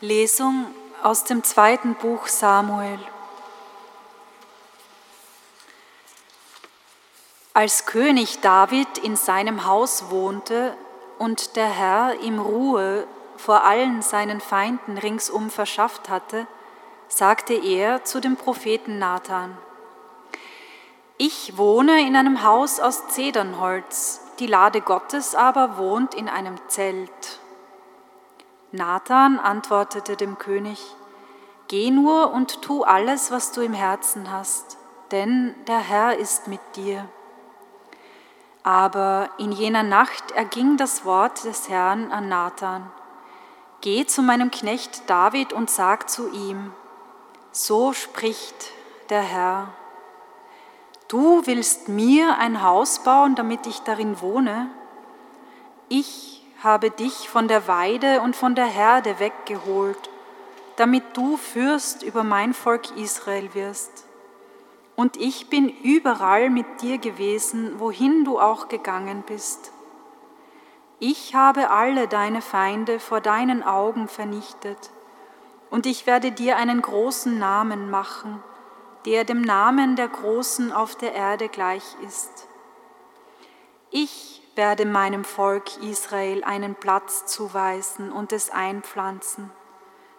Lesung aus dem zweiten Buch Samuel. Als König David in seinem Haus wohnte und der Herr ihm Ruhe vor allen seinen Feinden ringsum verschafft hatte, sagte er zu dem Propheten Nathan, Ich wohne in einem Haus aus Zedernholz, die Lade Gottes aber wohnt in einem Zelt. Nathan antwortete dem König, Geh nur und tu alles, was du im Herzen hast, denn der Herr ist mit dir. Aber in jener Nacht erging das Wort des Herrn an Nathan. Geh zu meinem Knecht David und sag zu ihm, so spricht der Herr. Du willst mir ein Haus bauen, damit ich darin wohne? Ich habe dich von der Weide und von der Herde weggeholt, damit du Fürst über mein Volk Israel wirst. Und ich bin überall mit dir gewesen, wohin du auch gegangen bist. Ich habe alle deine Feinde vor deinen Augen vernichtet, und ich werde dir einen großen Namen machen, der dem Namen der Großen auf der Erde gleich ist. Ich werde meinem Volk Israel einen Platz zuweisen und es einpflanzen,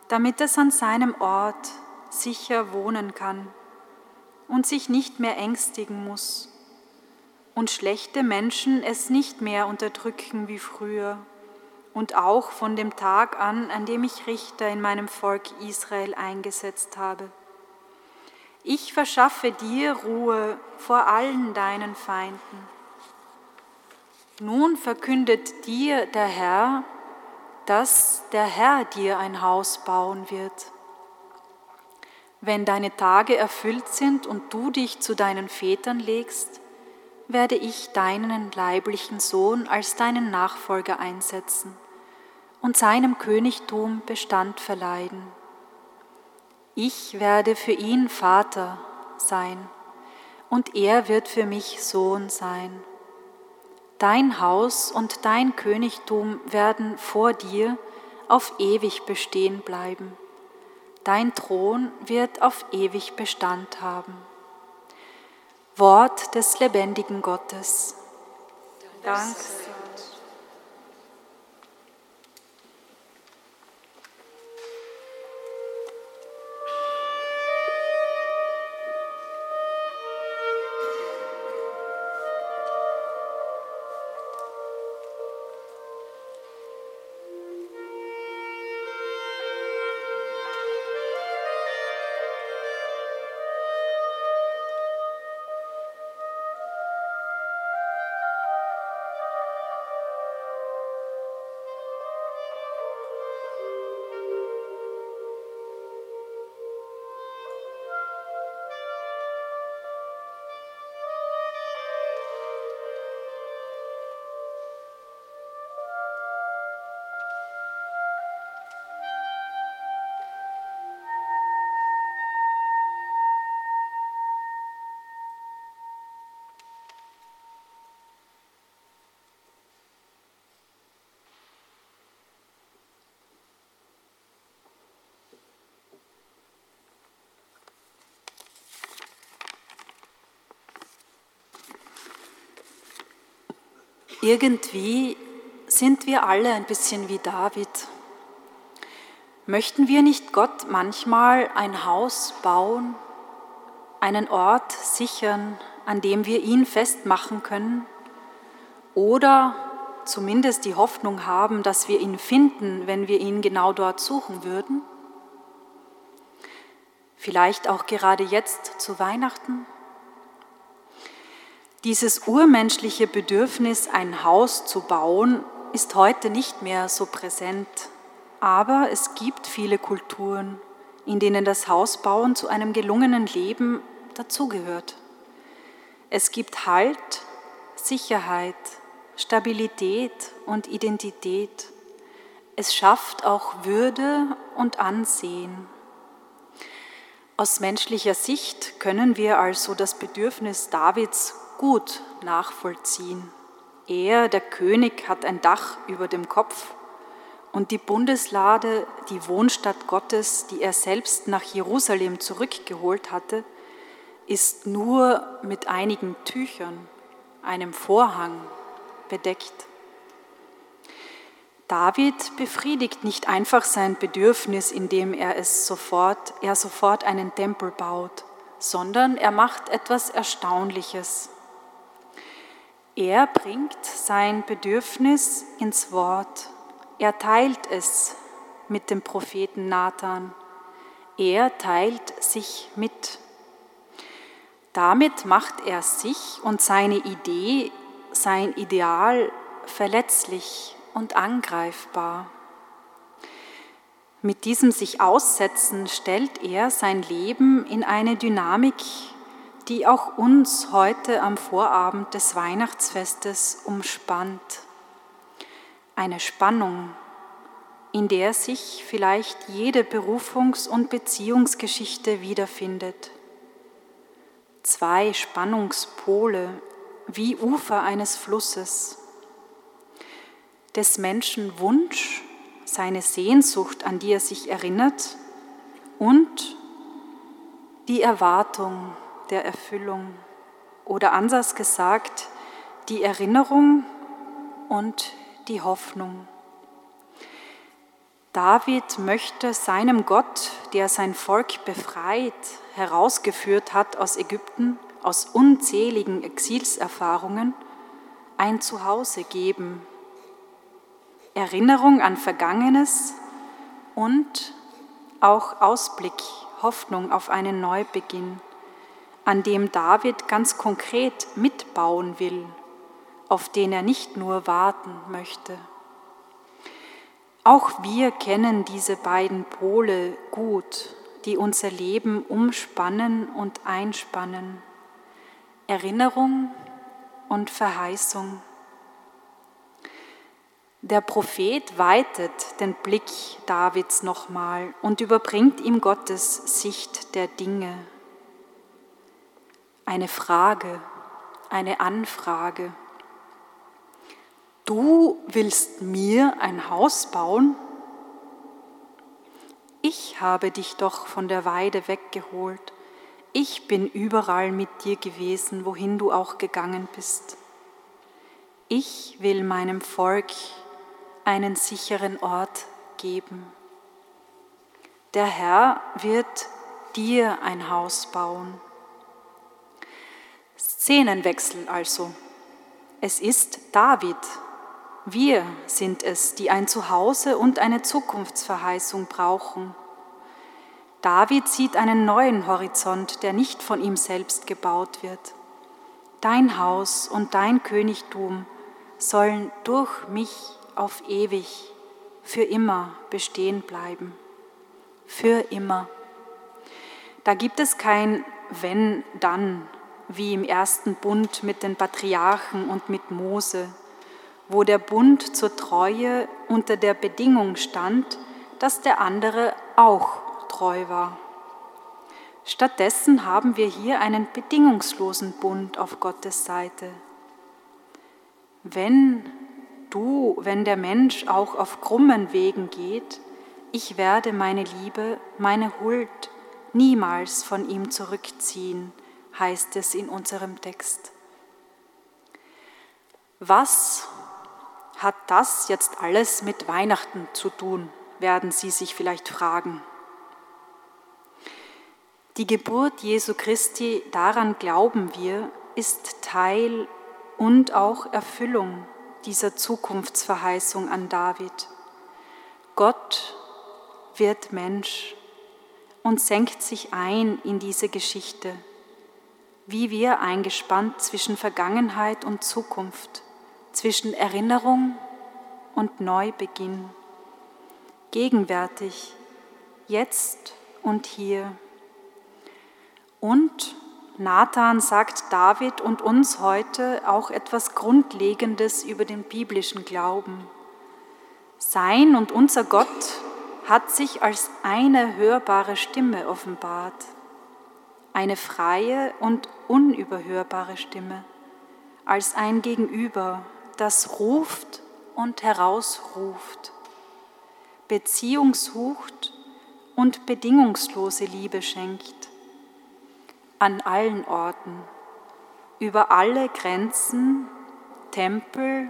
damit es an seinem Ort sicher wohnen kann und sich nicht mehr ängstigen muss und schlechte Menschen es nicht mehr unterdrücken wie früher und auch von dem Tag an, an dem ich Richter in meinem Volk Israel eingesetzt habe. Ich verschaffe dir Ruhe vor allen deinen Feinden nun verkündet dir der Herr, dass der Herr dir ein Haus bauen wird. Wenn deine Tage erfüllt sind und du dich zu deinen Vätern legst, werde ich deinen leiblichen Sohn als deinen Nachfolger einsetzen und seinem Königtum Bestand verleihen. Ich werde für ihn Vater sein und er wird für mich Sohn sein. Dein Haus und dein Königtum werden vor dir auf ewig bestehen bleiben. Dein Thron wird auf ewig Bestand haben. Wort des lebendigen Gottes. Dank Irgendwie sind wir alle ein bisschen wie David. Möchten wir nicht Gott manchmal ein Haus bauen, einen Ort sichern, an dem wir ihn festmachen können? Oder zumindest die Hoffnung haben, dass wir ihn finden, wenn wir ihn genau dort suchen würden? Vielleicht auch gerade jetzt zu Weihnachten? Dieses urmenschliche Bedürfnis, ein Haus zu bauen, ist heute nicht mehr so präsent. Aber es gibt viele Kulturen, in denen das Hausbauen zu einem gelungenen Leben dazugehört. Es gibt Halt, Sicherheit, Stabilität und Identität. Es schafft auch Würde und Ansehen. Aus menschlicher Sicht können wir also das Bedürfnis Davids gut nachvollziehen. Er, der König, hat ein Dach über dem Kopf und die Bundeslade, die Wohnstadt Gottes, die er selbst nach Jerusalem zurückgeholt hatte, ist nur mit einigen Tüchern, einem Vorhang bedeckt. David befriedigt nicht einfach sein Bedürfnis, indem er es sofort, er sofort einen Tempel baut, sondern er macht etwas Erstaunliches. Er bringt sein Bedürfnis ins Wort. Er teilt es mit dem Propheten Nathan. Er teilt sich mit. Damit macht er sich und seine Idee, sein Ideal verletzlich und angreifbar. Mit diesem sich aussetzen stellt er sein Leben in eine Dynamik, die auch uns heute am Vorabend des Weihnachtsfestes umspannt. Eine Spannung, in der sich vielleicht jede Berufungs- und Beziehungsgeschichte wiederfindet. Zwei Spannungspole wie Ufer eines Flusses. Des Menschen Wunsch, seine Sehnsucht, an die er sich erinnert, und die Erwartung, der Erfüllung oder anders gesagt, die Erinnerung und die Hoffnung. David möchte seinem Gott, der sein Volk befreit, herausgeführt hat aus Ägypten, aus unzähligen Exilserfahrungen, ein Zuhause geben. Erinnerung an Vergangenes und auch Ausblick, Hoffnung auf einen Neubeginn an dem David ganz konkret mitbauen will, auf den er nicht nur warten möchte. Auch wir kennen diese beiden Pole gut, die unser Leben umspannen und einspannen. Erinnerung und Verheißung. Der Prophet weitet den Blick Davids nochmal und überbringt ihm Gottes Sicht der Dinge eine Frage, eine Anfrage. du willst mir ein Haus bauen? Ich habe dich doch von der Weide weggeholt. Ich bin überall mit dir gewesen, wohin du auch gegangen bist. Ich will meinem Volk einen sicheren Ort geben. Der Herr wird dir ein Haus bauen. Szenenwechsel also. Es ist David. Wir sind es, die ein Zuhause und eine Zukunftsverheißung brauchen. David sieht einen neuen Horizont, der nicht von ihm selbst gebaut wird. Dein Haus und dein Königtum sollen durch mich auf ewig, für immer bestehen bleiben. Für immer. Da gibt es kein wenn, dann, wie im ersten Bund mit den Patriarchen und mit Mose, wo der Bund zur Treue unter der Bedingung stand, dass der andere auch treu war. Stattdessen haben wir hier einen bedingungslosen Bund auf Gottes Seite. Wenn du, wenn der Mensch auch auf krummen Wegen geht, ich werde meine Liebe, meine Huld niemals von ihm zurückziehen, heißt es in unserem Text. Was hat das jetzt alles mit Weihnachten zu tun, werden Sie sich vielleicht fragen. Die Geburt Jesu Christi, daran glauben wir, ist Teil und auch Erfüllung dieser Zukunftsverheißung an David. Gott wird Mensch und senkt sich ein in diese Geschichte, wie wir eingespannt zwischen Vergangenheit und Zukunft, zwischen Erinnerung und Neubeginn, gegenwärtig, jetzt und hier. Und Nathan sagt David und uns heute auch etwas Grundlegendes über den biblischen Glauben. Sein und unser Gott hat sich als eine hörbare Stimme offenbart, eine freie und unüberhörbare Stimme, als ein Gegenüber, das ruft und herausruft, Beziehung sucht und bedingungslose Liebe schenkt, an allen Orten, über alle Grenzen, Tempel,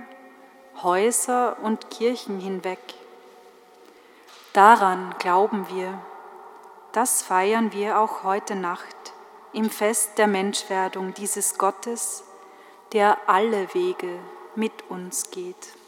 Häuser und Kirchen hinweg Daran glauben wir. Das feiern wir auch heute Nacht im Fest der Menschwerdung dieses Gottes, der alle Wege mit uns geht.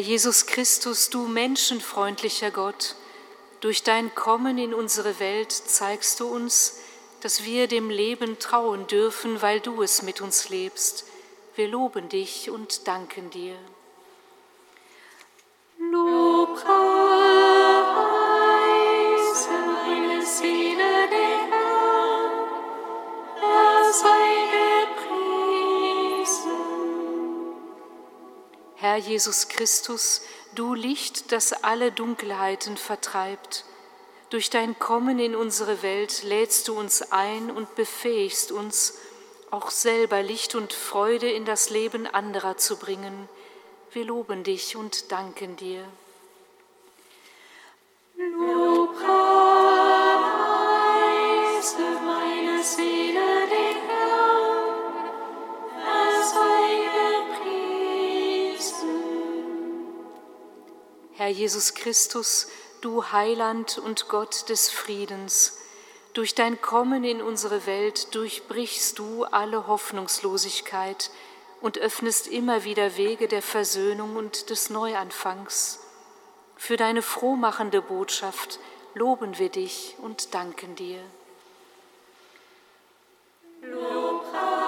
Jesus Christus, du menschenfreundlicher Gott, durch dein Kommen in unsere Welt zeigst du uns, dass wir dem Leben trauen dürfen, weil du es mit uns lebst. Wir loben dich und danken dir. Jesus Christus, du Licht, das alle Dunkelheiten vertreibt. Durch dein Kommen in unsere Welt lädst du uns ein und befähigst uns, auch selber Licht und Freude in das Leben anderer zu bringen. Wir loben dich und danken dir. Herr Jesus Christus, du Heiland und Gott des Friedens, durch dein Kommen in unsere Welt durchbrichst du alle Hoffnungslosigkeit und öffnest immer wieder Wege der Versöhnung und des Neuanfangs. Für deine frohmachende Botschaft loben wir dich und danken dir. Vater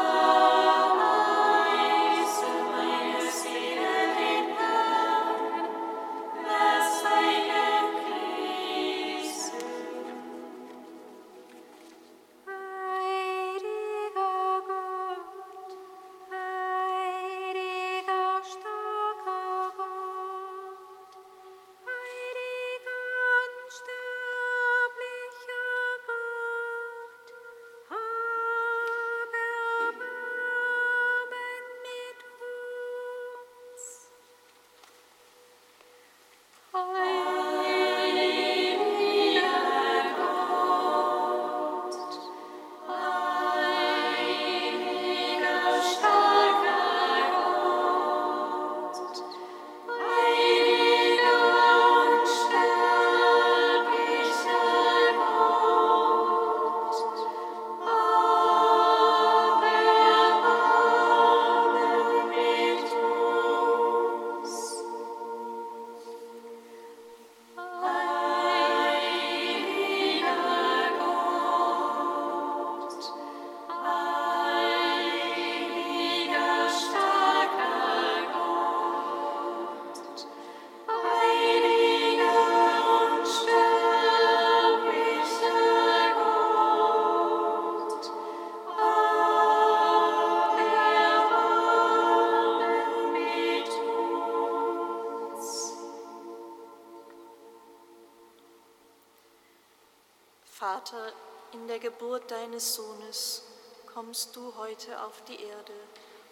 Geburt deines Sohnes kommst du heute auf die Erde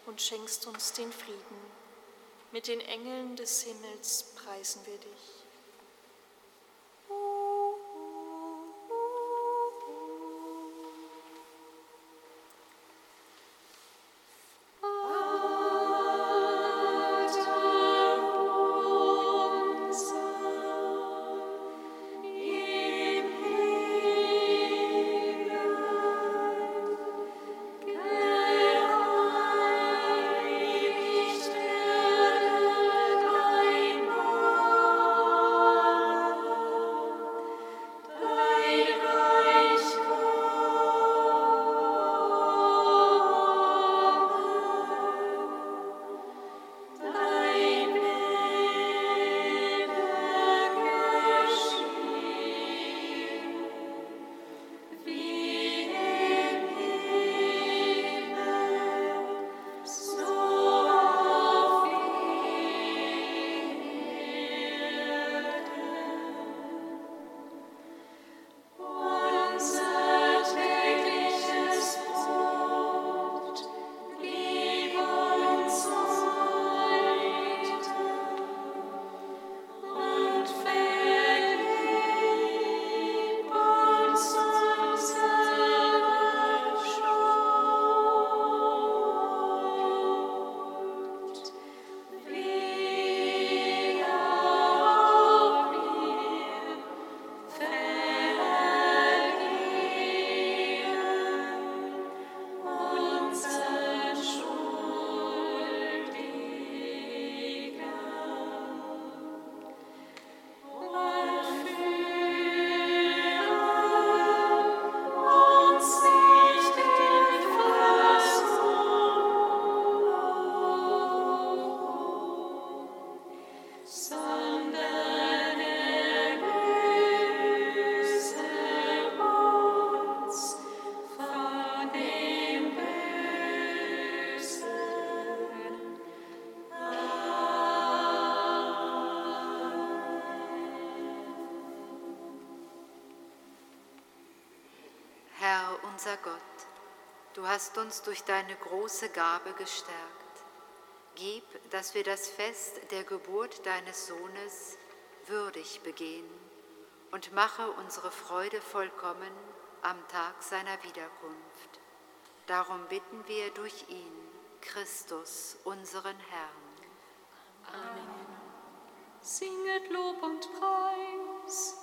und schenkst uns den Frieden. Mit den Engeln des Himmels preisen wir dich. Hast uns durch deine große Gabe gestärkt. Gib, dass wir das Fest der Geburt deines Sohnes würdig begehen und mache unsere Freude vollkommen am Tag seiner Wiederkunft. Darum bitten wir durch ihn, Christus, unseren Herrn. Amen. Singet Lob und Preis.